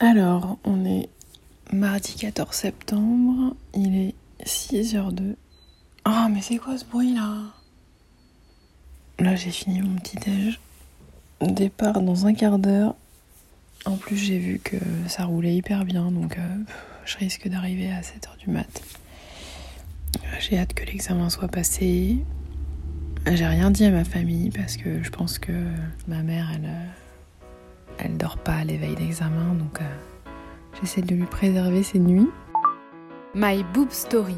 Alors, on est mardi 14 septembre, il est 6h02. Ah, mais c'est quoi ce bruit là? Là, j'ai fini mon petit déj. Départ dans un quart d'heure. En plus, j'ai vu que ça roulait hyper bien, donc euh, je risque d'arriver à 7h du mat. J'ai hâte que l'examen soit passé. J'ai rien dit à ma famille parce que je pense que ma mère, elle, euh, elle dort pas à l'éveil d'examen, donc euh, j'essaie de lui préserver ses nuits. My Boob Story,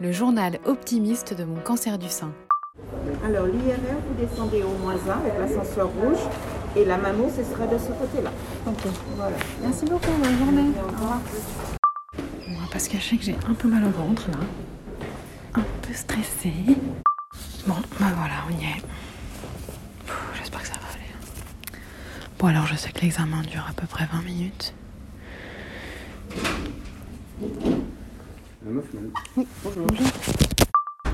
le journal optimiste de mon cancer du sein. Alors l'IRR, vous descendez au moins 1 avec l'ascenseur rouge et la mammo, ce sera de ce côté-là. Ok. Voilà. Merci beaucoup, bonne journée. Au revoir. Bon, parce que je sais que j'ai un peu mal au ventre là. Un peu stressée. Bon, bah voilà, on y est. Pff, J'espère que ça va aller. Bon, alors je sais que l'examen dure à peu près 20 minutes. La meuf, madame. Bonjour.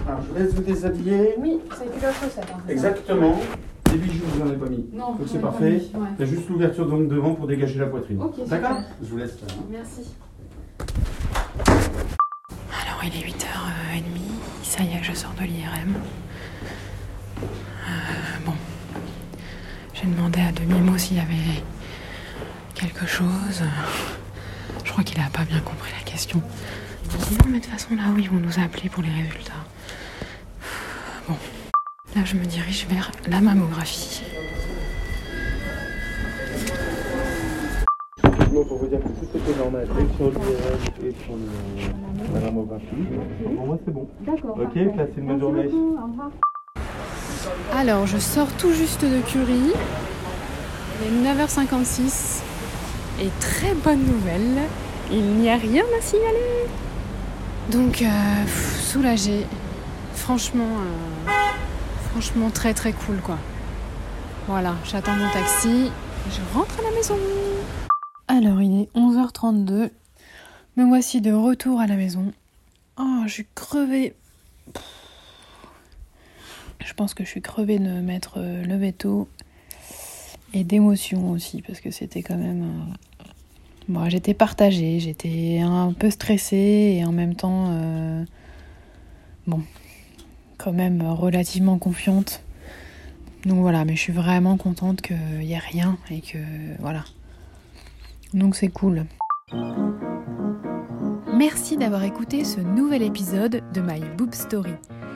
Alors, je laisse vous déshabiller. Oui, ça a été la chaussette. hein, c'est Exactement. Les bijoux, vous n'en avez pas mis. Non, Donc c'est parfait. ouais. Il y a juste l'ouverture donc devant pour dégager la poitrine. D'accord? Je vous laisse hein. Merci. Alors il est 8h30, ça y est, je sors de l'IRM. Euh, bon, j'ai demandé à demi-mot s'il y avait quelque chose. Je crois qu'il a pas bien compris la question. Il m'a dit non mais de toute façon là où ils vont nous appeler pour les résultats. Bon, là je me dirige vers la mammographie. Pour vous dire que tout était normal, et sur l'IRM et sur le, la mammographie. Pour moi, c'est bon. D'accord. Ok, passez une bonne journée. Alors, je sors tout juste de Curie. Il est 9h56. Et très bonne nouvelle, il n'y a rien à signaler. Donc, euh, pff, soulagée. Franchement, euh, franchement très très cool quoi. Voilà, j'attends mon taxi. Je rentre à la maison. Alors il est 11h32. Me voici de retour à la maison. Oh, je suis crevée. Je pense que je suis crevée de m'être euh, levée tôt. Et d'émotion aussi, parce que c'était quand même. euh, Bon, j'étais partagée, j'étais un peu stressée et en même temps. euh, Bon, quand même relativement confiante. Donc voilà, mais je suis vraiment contente qu'il n'y ait rien et que. Voilà. Donc c'est cool. Merci d'avoir écouté ce nouvel épisode de My Boob Story.